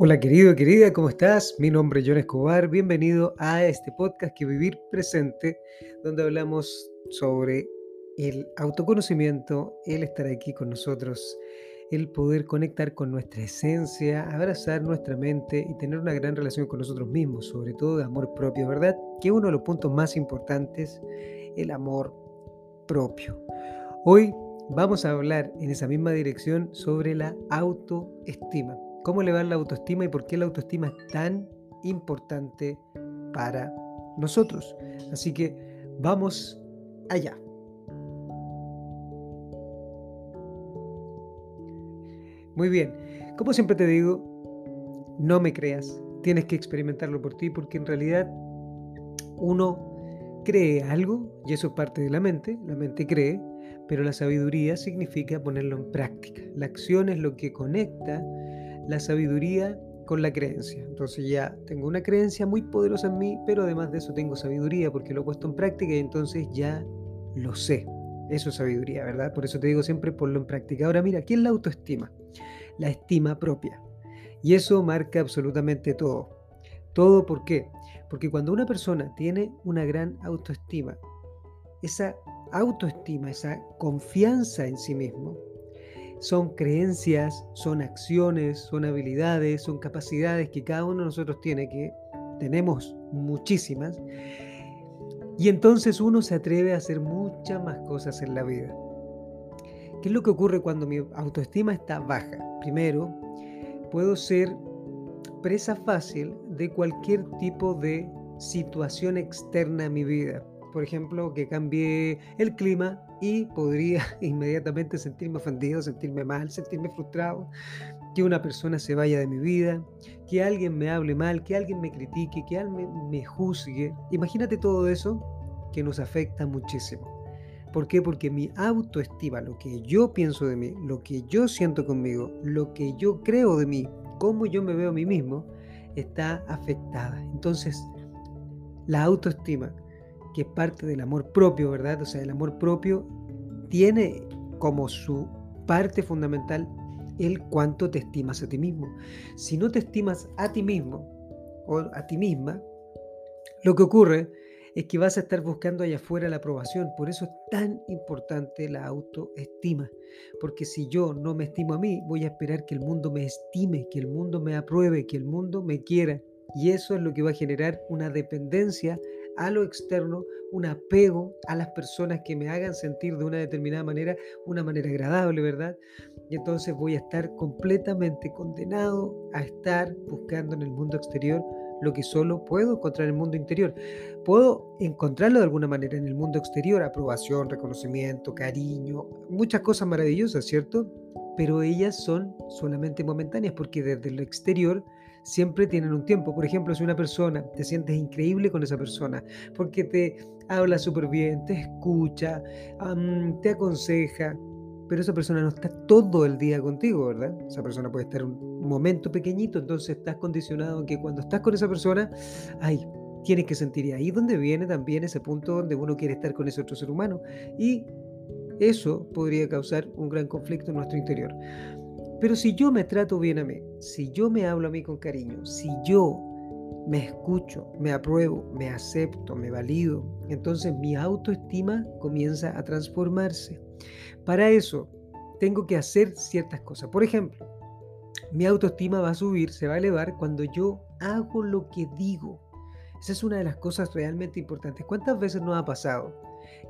Hola querido, querida, ¿cómo estás? Mi nombre es John Escobar, bienvenido a este podcast que Vivir Presente, donde hablamos sobre el autoconocimiento, el estar aquí con nosotros, el poder conectar con nuestra esencia, abrazar nuestra mente y tener una gran relación con nosotros mismos, sobre todo de amor propio, ¿verdad? Que uno de los puntos más importantes, el amor propio. Hoy vamos a hablar en esa misma dirección sobre la autoestima cómo elevar la autoestima y por qué la autoestima es tan importante para nosotros. Así que vamos allá. Muy bien, como siempre te digo, no me creas, tienes que experimentarlo por ti porque en realidad uno cree algo y eso es parte de la mente, la mente cree, pero la sabiduría significa ponerlo en práctica. La acción es lo que conecta la sabiduría con la creencia. Entonces ya tengo una creencia muy poderosa en mí, pero además de eso tengo sabiduría porque lo he puesto en práctica y entonces ya lo sé. Eso es sabiduría, ¿verdad? Por eso te digo siempre ponlo en práctica. Ahora mira, ¿qué es la autoestima? La estima propia. Y eso marca absolutamente todo. ¿Todo por qué? Porque cuando una persona tiene una gran autoestima, esa autoestima, esa confianza en sí mismo, son creencias, son acciones, son habilidades, son capacidades que cada uno de nosotros tiene, que tenemos muchísimas. Y entonces uno se atreve a hacer muchas más cosas en la vida. ¿Qué es lo que ocurre cuando mi autoestima está baja? Primero, puedo ser presa fácil de cualquier tipo de situación externa a mi vida por ejemplo, que cambie el clima y podría inmediatamente sentirme ofendido, sentirme mal, sentirme frustrado, que una persona se vaya de mi vida, que alguien me hable mal, que alguien me critique, que alguien me, juzgue. Imagínate todo eso que nos afecta muchísimo. ¿Por qué? Porque mi autoestima, lo que yo pienso de mí, lo que yo siento conmigo, lo que yo creo de mí, cómo yo me veo a mí mismo, está afectada. Entonces, la autoestima que parte del amor propio, ¿verdad? O sea, el amor propio tiene como su parte fundamental el cuánto te estimas a ti mismo. Si no te estimas a ti mismo o a ti misma, lo que ocurre es que vas a estar buscando allá afuera la aprobación. Por eso es tan importante la autoestima. Porque si yo no me estimo a mí, voy a esperar que el mundo me estime, que el mundo me apruebe, que el mundo me quiera. Y eso es lo que va a generar una dependencia a lo externo, un apego a las personas que me hagan sentir de una determinada manera, una manera agradable, ¿verdad? Y entonces voy a estar completamente condenado a estar buscando en el mundo exterior lo que solo puedo encontrar en el mundo interior. Puedo encontrarlo de alguna manera en el mundo exterior, aprobación, reconocimiento, cariño, muchas cosas maravillosas, ¿cierto? Pero ellas son solamente momentáneas porque desde lo exterior siempre tienen un tiempo. Por ejemplo, si una persona te sientes increíble con esa persona porque te habla súper bien, te escucha, te aconseja, pero esa persona no está todo el día contigo, ¿verdad? Esa persona puede estar un momento pequeñito, entonces estás condicionado en que cuando estás con esa persona, ay, tienes que sentir y ahí donde viene también ese punto donde uno quiere estar con ese otro ser humano y eso podría causar un gran conflicto en nuestro interior. Pero si yo me trato bien a mí, si yo me hablo a mí con cariño, si yo me escucho, me apruebo, me acepto, me valido, entonces mi autoestima comienza a transformarse. Para eso tengo que hacer ciertas cosas. Por ejemplo, mi autoestima va a subir, se va a elevar cuando yo hago lo que digo. Esa es una de las cosas realmente importantes. ¿Cuántas veces nos ha pasado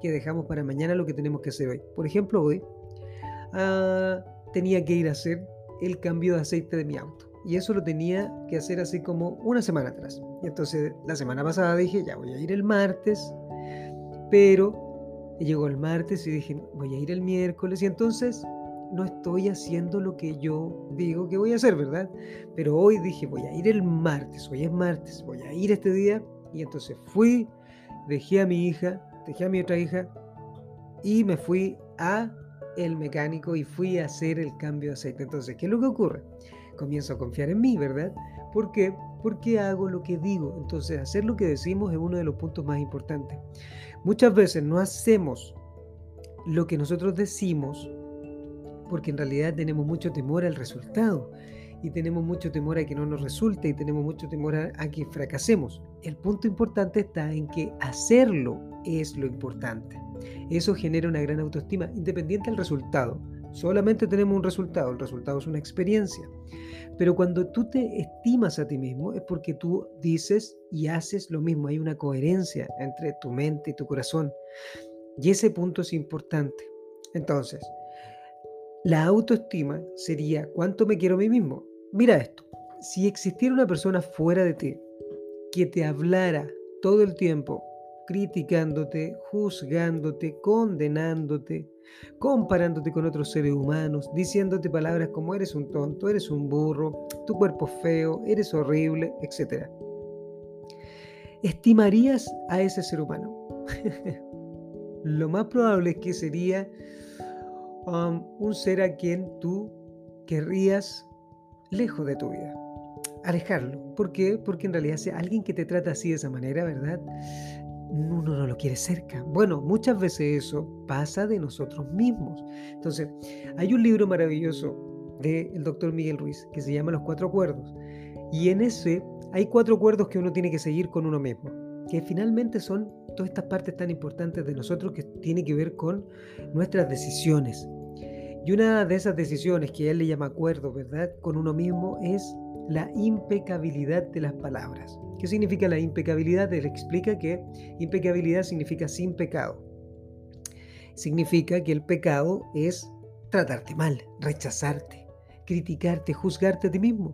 que dejamos para mañana lo que tenemos que hacer hoy? Por ejemplo, hoy ah, tenía que ir a hacer el cambio de aceite de mi auto. Y eso lo tenía que hacer así como una semana atrás. Y entonces la semana pasada dije, ya voy a ir el martes, pero llegó el martes y dije, voy a ir el miércoles. Y entonces no estoy haciendo lo que yo digo que voy a hacer, ¿verdad? Pero hoy dije, voy a ir el martes, hoy es martes, voy a ir este día. Y entonces fui, dejé a mi hija, dejé a mi otra hija y me fui a el mecánico y fui a hacer el cambio de aceite. Entonces, ¿qué es lo que ocurre? Comienzo a confiar en mí, ¿verdad? ¿Por qué? Porque hago lo que digo. Entonces, hacer lo que decimos es uno de los puntos más importantes. Muchas veces no hacemos lo que nosotros decimos porque en realidad tenemos mucho temor al resultado. Y tenemos mucho temor a que no nos resulte y tenemos mucho temor a, que fracasemos. El punto importante está en que hacerlo es lo importante. Eso genera una gran autoestima, independiente del resultado. Solamente tenemos un resultado, el resultado es una experiencia. Pero cuando tú te estimas a ti mismo es porque tú dices y haces lo mismo, hay una coherencia entre tu mente y tu corazón. Y ese punto es importante. Entonces, la autoestima sería cuánto me quiero a mí mismo. Mira esto, si existiera una persona fuera de ti que te hablara todo el tiempo criticándote, juzgándote, condenándote, comparándote con otros seres humanos, diciéndote palabras como eres un tonto, eres un burro, tu cuerpo es feo, eres horrible, etc. ¿Estimarías a ese ser humano? Lo más probable es que sería um, un ser a quien tú querrías lejos de tu vida alejarlo. ¿Por qué? Porque en realidad si alguien que te trata así de esa manera, ¿verdad? uno no lo quiere cerca. Bueno, muchas veces eso pasa de nosotros mismos. Entonces, hay un libro maravilloso del doctor Miguel Ruiz que se llama Los Cuatro Acuerdos. Y en ese hay cuatro acuerdos que uno tiene que seguir con uno mismo, que finalmente son todas estas partes tan importantes de nosotros que tiene que ver con nuestras decisiones. Y una de esas decisiones que él le llama acuerdo, ¿verdad? Con uno mismo es la impecabilidad de las palabras. ¿Qué significa la impecabilidad? Él explica que impecabilidad significa sin pecado. Significa que el pecado es tratarte mal, rechazarte, criticarte, juzgarte a ti mismo.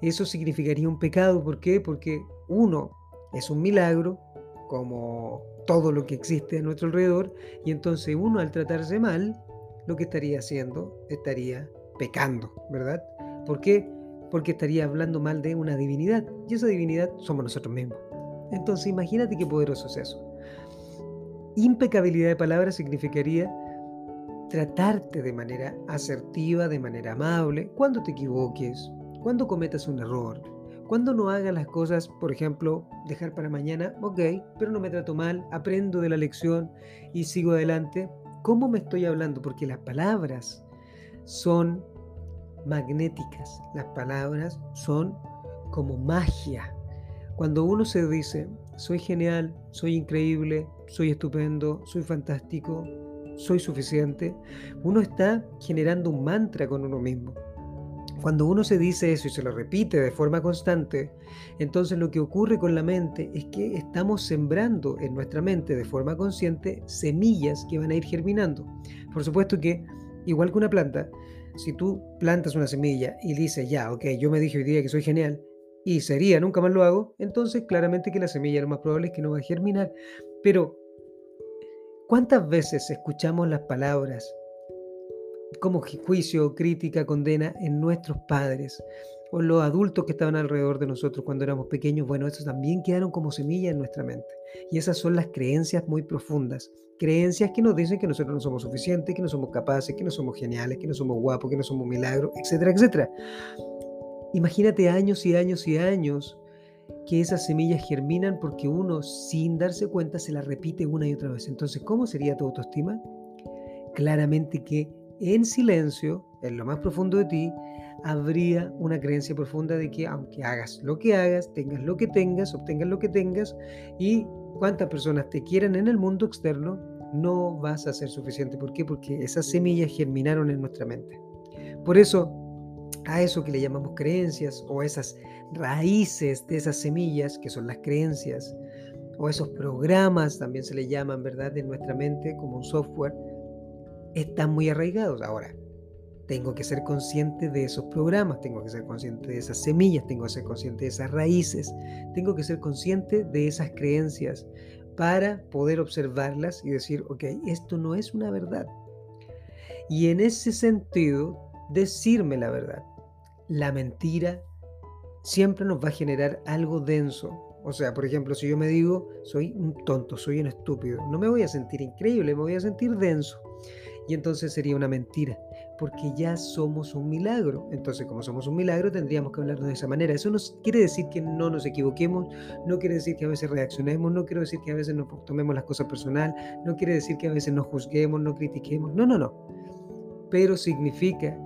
Eso significaría un pecado. ¿Por qué? Porque uno es un milagro, como todo lo que existe a nuestro alrededor, y entonces uno al tratarse mal, lo que estaría haciendo, estaría pecando, ¿verdad? ¿Por qué? porque estaría hablando mal de una divinidad, y esa divinidad somos nosotros mismos. Entonces imagínate qué poderoso es eso. Impecabilidad de palabras significaría tratarte de manera asertiva, de manera amable, cuando te equivoques, cuando cometas un error, cuando no hagas las cosas, por ejemplo, dejar para mañana, ok, pero no me trato mal, aprendo de la lección y sigo adelante. ¿Cómo me estoy hablando? Porque las palabras son magnéticas. Las palabras son como magia. Cuando uno se dice, soy genial, soy increíble, soy estupendo, soy fantástico, soy suficiente, uno está generando un mantra con uno mismo. Cuando uno se dice eso y se lo repite de forma constante, entonces lo que ocurre con la mente es que estamos sembrando en nuestra mente de forma consciente semillas que van a ir germinando. Por supuesto que, igual que una planta, si tú plantas una semilla y dices, ya, ok, yo me dije hoy día que soy genial y sería, nunca más lo hago, entonces claramente que la semilla lo más probable es que no va a germinar. Pero, ¿cuántas veces escuchamos las palabras como juicio, crítica, condena en nuestros padres o los adultos que estaban alrededor de nosotros cuando éramos pequeños? Bueno, esos también quedaron como semillas en nuestra mente. Y esas son las creencias muy profundas. Creencias que nos dicen que nosotros no somos suficientes, que no somos capaces, que no somos geniales, que no somos guapos, que no somos milagros, etcétera, etcétera. Imagínate años y años y años que esas semillas germinan porque uno sin darse cuenta se las repite una y otra vez. Entonces, ¿cómo sería tu autoestima? Claramente que en silencio, en lo más profundo de ti, habría una creencia profunda de que aunque hagas lo que hagas, tengas lo que tengas, obtengas lo que tengas y cuántas personas te quieran en el mundo externo, no vas a ser suficiente. ¿Por qué? Porque esas semillas germinaron en nuestra mente. Por eso, a eso que le llamamos creencias o esas raíces de esas semillas, que son las creencias, o esos programas también se le llaman, ¿verdad?, en nuestra mente como un software, están muy arraigados. Ahora, tengo que ser consciente de esos programas, tengo que ser consciente de esas semillas, tengo que ser consciente de esas raíces, tengo que ser consciente de esas creencias para poder observarlas y decir, ok, esto no es una verdad. Y en ese sentido, decirme la verdad. La mentira siempre nos va a generar algo denso. O sea, por ejemplo, si yo me digo, soy un tonto, soy un estúpido, no me voy a sentir increíble, me voy a sentir denso. Y entonces sería una mentira, porque ya somos un milagro. Entonces, como somos un milagro, tendríamos que hablarnos de esa manera. Eso no quiere decir que no nos equivoquemos, no quiere decir que a veces reaccionemos, no quiere decir que a veces nos tomemos las cosas personal, no quiere decir que a veces nos juzguemos, no critiquemos. No, no, no. Pero significa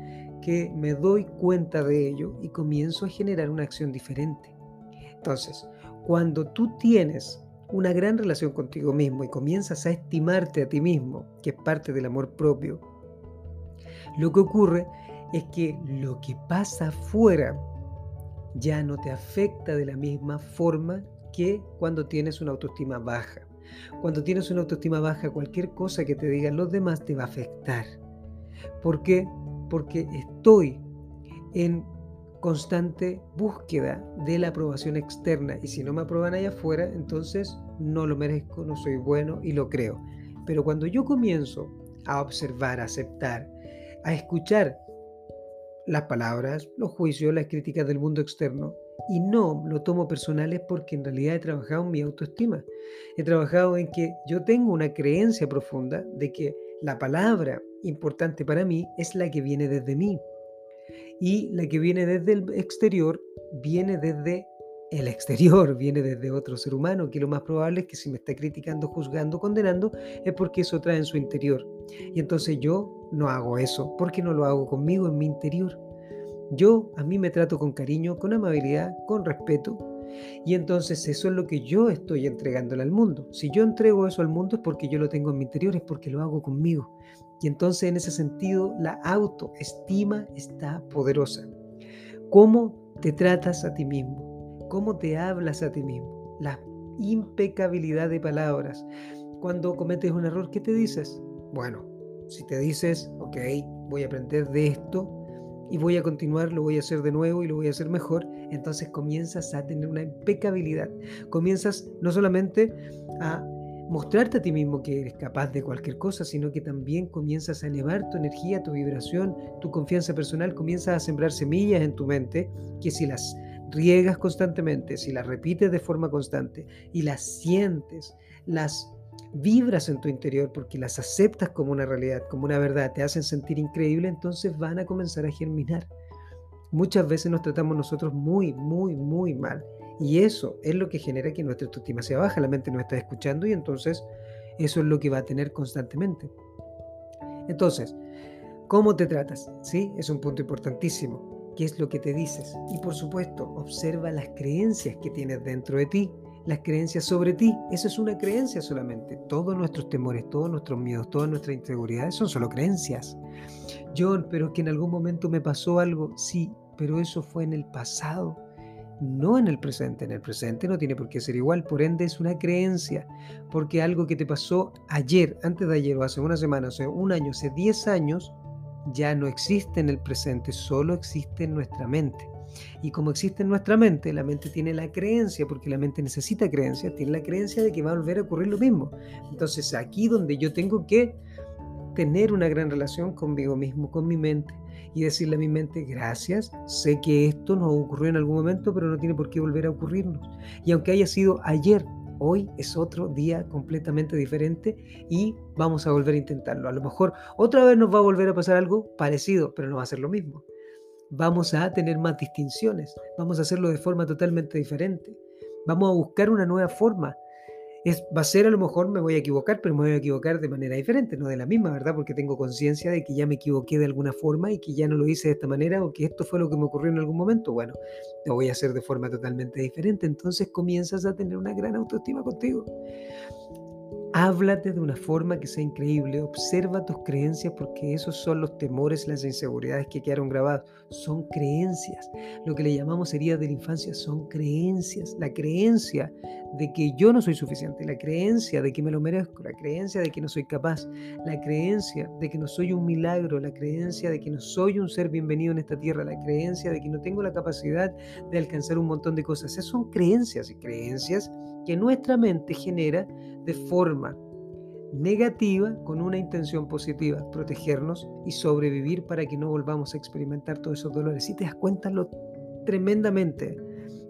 que me doy cuenta de ello y comienzo a generar una acción diferente. Entonces, cuando tú tienes una gran relación contigo mismo y comienzas a estimarte a ti mismo, que es parte del amor propio, lo que ocurre es que lo que pasa afuera ya no te afecta de la misma forma que cuando tienes una autoestima baja. Cuando tienes una autoestima baja, cualquier cosa que te digan los demás te va a afectar. ¿Por qué? Porque estoy en constante búsqueda de la aprobación externa y si no me aprueban allá afuera, entonces no lo merezco, no soy bueno y lo creo. Pero cuando yo comienzo a observar, a aceptar, a escuchar las palabras, los juicios, las críticas del mundo externo y no lo tomo personal es porque en realidad he trabajado en mi autoestima. He trabajado en que yo tengo una creencia profunda de que la palabra importante para mí es la que viene desde mí. Y la que viene desde el exterior viene desde el exterior, viene desde otro ser humano, que lo más probable es que si me está criticando, juzgando, condenando, es porque eso trae en su interior. Y entonces yo no hago eso, porque no lo hago conmigo en mi interior. Yo a mí me trato con cariño, con amabilidad, con respeto. Y entonces eso es lo que yo estoy entregándole al mundo. Si yo entrego eso al mundo es porque yo lo tengo en mi interior, es porque lo hago conmigo. Y entonces en ese sentido la autoestima está poderosa. ¿Cómo te tratas a ti mismo? ¿Cómo te hablas a ti mismo? La impecabilidad de palabras. Cuando cometes un error, ¿qué te dices? Bueno, si te dices, ok, voy a aprender de esto, y voy a continuar, lo voy a hacer de nuevo y lo voy a hacer mejor, entonces comienzas a tener una impecabilidad. Comienzas no solamente a mostrarte a ti mismo que eres capaz de cualquier cosa, sino que también comienzas a elevar tu energía, tu vibración, tu confianza personal, comienzas a sembrar semillas en tu mente que si las riegas constantemente, si las repites de forma constante y las sientes, las vibras en tu interior porque las aceptas como una realidad, como una verdad, te hacen sentir increíble, entonces van a comenzar a germinar. Muchas veces nos tratamos nosotros muy, muy, muy mal. Y eso es lo que genera que nuestra autoestima sea baja, la mente no está escuchando y entonces eso es lo que va a tener constantemente. Entonces, ¿cómo te tratas? Sí, es un punto importantísimo. ¿Qué es lo que te dices? Y por supuesto, observa las creencias que tienes dentro de ti las creencias sobre ti. Eso es una creencia solamente. Todos nuestros temores, todos nuestros miedos, todas nuestras inseguridades son solo creencias. John, pero es que en algún momento me pasó algo. Sí, pero eso fue en el pasado, no en el presente. En el presente no tiene por qué ser igual. Por ende es una creencia. Porque algo que te pasó ayer, antes de ayer, o hace una semana, o hace un año, hace 10 años, ya no existe en el presente, solo existe en nuestra mente. Y como existe en nuestra mente, la mente tiene la creencia, porque la mente necesita creencia, tiene la creencia de que va a volver a ocurrir lo mismo. Entonces aquí donde yo tengo que tener una gran relación conmigo mismo, con mi mente, y decirle a mi mente, gracias, sé que esto nos ocurrió en algún momento, pero no tiene por qué volver a ocurrirnos. Y aunque haya sido ayer, hoy es otro día completamente diferente y vamos a volver a intentarlo. A lo mejor otra vez nos va a volver a pasar algo parecido, pero no va a ser lo mismo vamos a tener más distinciones, vamos a hacerlo de forma totalmente diferente, vamos a buscar una nueva forma. Es, va a ser a lo mejor me voy a equivocar, pero me voy a equivocar de manera diferente, no de la misma, ¿verdad? Porque tengo conciencia de que ya me equivoqué de alguna forma y que ya no lo hice de esta manera o que esto fue lo que me ocurrió en algún momento. Bueno, lo voy a hacer de forma totalmente diferente. Entonces comienzas a tener una gran autoestima contigo. Háblate de una forma que sea increíble, observa tus creencias porque esos son los temores, las inseguridades que quedaron grabados. Son creencias. Lo que le llamamos heridas de la infancia son creencias. La creencia de que yo no soy suficiente, la creencia de que me lo merezco, la creencia de que no soy capaz, la creencia de que no soy un milagro, la creencia de que no soy un ser bienvenido en esta tierra, la creencia de que no tengo la capacidad de alcanzar un montón de cosas. Esas son creencias y creencias que nuestra mente genera de forma negativa con una intención positiva, protegernos y sobrevivir para que no volvamos a experimentar todos esos dolores. Si te das cuenta lo tremendamente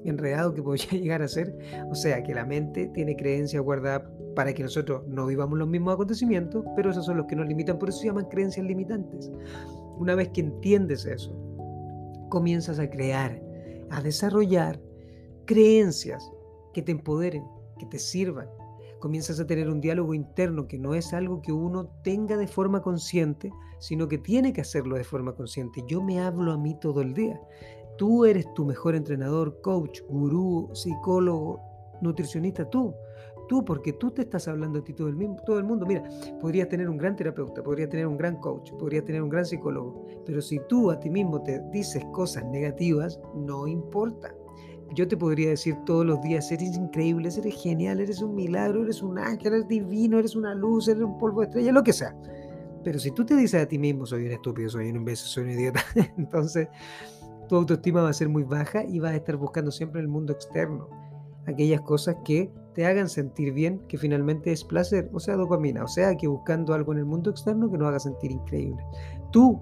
enredado que podría llegar a ser, o sea que la mente tiene creencias guardadas para que nosotros no vivamos los mismos acontecimientos, pero esos son los que nos limitan, por eso se llaman creencias limitantes. Una vez que entiendes eso, comienzas a crear, a desarrollar creencias que te empoderen, que te sirvan. Comienzas a tener un diálogo interno que no es algo que uno tenga de forma consciente, sino que tiene que hacerlo de forma consciente. Yo me hablo a mí todo el día. Tú eres tu mejor entrenador, coach, gurú, psicólogo, nutricionista, tú. Tú, porque tú te estás hablando a ti todo el, mismo, todo el mundo. Mira, podrías tener un gran terapeuta, podrías tener un gran coach, podrías tener un gran psicólogo, pero si tú a ti mismo te dices cosas negativas, no importa. Yo te podría decir todos los días, eres increíble, eres genial, eres un milagro, eres un ángel, eres divino, eres una luz, eres un polvo de estrella, lo que sea. Pero si tú te dices a ti mismo, soy un estúpido, soy un imbécil, soy un idiota, entonces tu autoestima va a ser muy baja y vas a estar buscando siempre el mundo externo aquellas cosas que te hagan sentir bien, que finalmente es placer, o sea, dopamina, o sea, que buscando algo en el mundo externo que nos haga sentir increíble. Tú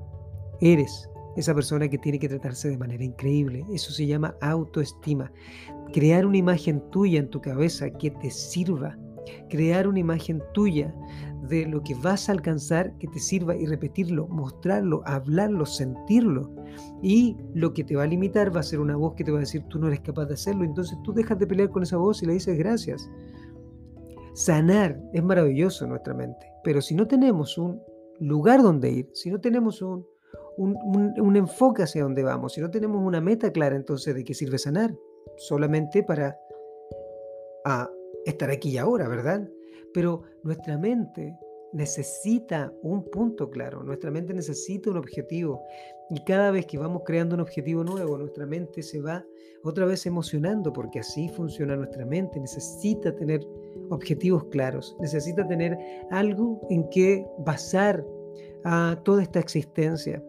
eres esa persona que tiene que tratarse de manera increíble. Eso se llama autoestima. Crear una imagen tuya en tu cabeza que te sirva. Crear una imagen tuya de lo que vas a alcanzar que te sirva y repetirlo, mostrarlo, hablarlo, sentirlo. Y lo que te va a limitar va a ser una voz que te va a decir tú no eres capaz de hacerlo. Entonces tú dejas de pelear con esa voz y le dices gracias. Sanar es maravilloso en nuestra mente, pero si no tenemos un lugar donde ir, si no tenemos un, un, enfoque hacia dónde vamos, si no tenemos una meta clara, entonces ¿de qué sirve sanar? Solamente para ah, estar aquí y ahora, ¿verdad? Pero nuestra mente necesita un punto claro, nuestra mente necesita un objetivo. Y cada vez que vamos creando un objetivo nuevo, nuestra mente se va otra vez emocionando, porque así funciona nuestra mente. Necesita tener objetivos claros, necesita tener algo en que basar a toda esta existencia.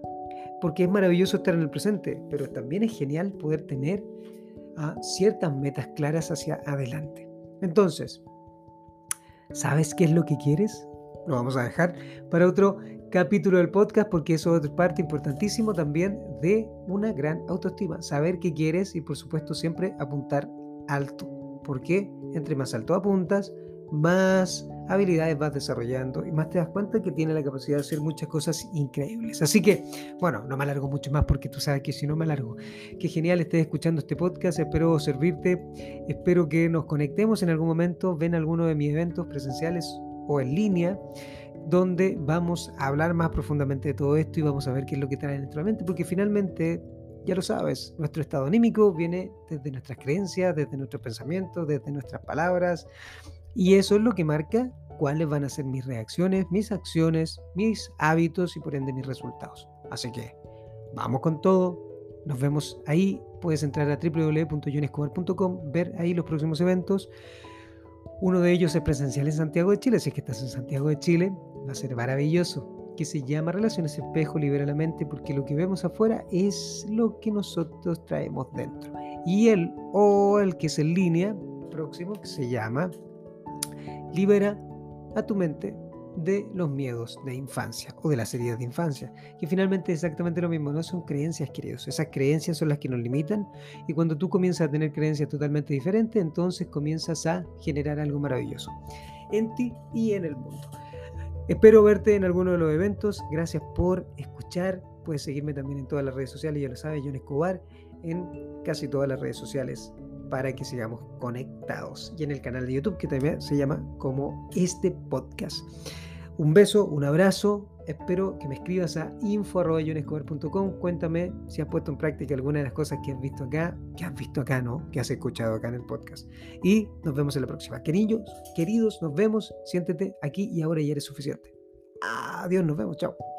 Porque es maravilloso estar en el presente, pero también es genial poder tener ah, ciertas metas claras hacia adelante. Entonces, ¿sabes qué es lo que quieres? lo vamos a dejar para otro capítulo del podcast porque eso es parte importantísimo también de una gran autoestima. Saber qué quieres y por supuesto siempre apuntar alto. Porque entre más alto apuntas, más habilidades vas desarrollando y más te das cuenta que tiene la capacidad de hacer muchas cosas increíbles. Así que, bueno, no me alargo mucho más porque tú sabes que si no me alargo. Qué genial estés escuchando este podcast, espero servirte, espero que nos conectemos en algún momento, ven alguno de mis eventos presenciales o en línea, donde vamos a hablar más profundamente de todo esto y vamos a ver qué es lo que trae nuestra mente, porque finalmente, ya lo sabes, nuestro estado anímico viene desde nuestras creencias, desde nuestros pensamientos, desde nuestras palabras, y eso es lo que marca cuáles van a ser mis reacciones, mis acciones, mis hábitos y por ende mis resultados. Así que vamos con todo, nos vemos ahí, puedes entrar a www.jonescobar.com, ver ahí los próximos eventos. Uno de ellos es presencial en Santiago de Chile. Si es que estás en Santiago de Chile, va a ser maravilloso. Que se llama Relaciones Espejo, Libera la Mente, porque lo que vemos afuera es lo que nosotros traemos dentro. Y el, o el que es en línea, próximo, que se llama Libera a tu mente de los miedos de infancia o de las heridas de infancia, que finalmente es exactamente lo mismo, no son creencias, queridos, esas creencias son las que nos limitan. Y cuando tú comienzas a tener creencias totalmente diferentes, entonces comienzas a generar algo maravilloso en ti y en el mundo. Espero verte en alguno de los eventos, gracias por escuchar, puedes seguirme también en todas las redes sociales, ya lo sabes, John Escobar, en casi todas las redes sociales para que sigamos conectados. Y en el canal de YouTube que también se llama como este podcast. Un beso, un abrazo. Espero que me escribas a info.com. Cuéntame si has puesto en práctica alguna de las cosas que has visto acá, que has visto acá, ¿no? Que has escuchado acá en el podcast. Y nos vemos en la próxima. Queridos, queridos, nos vemos. Siéntete aquí y ahora ya eres suficiente. Adiós, nos vemos. Chao.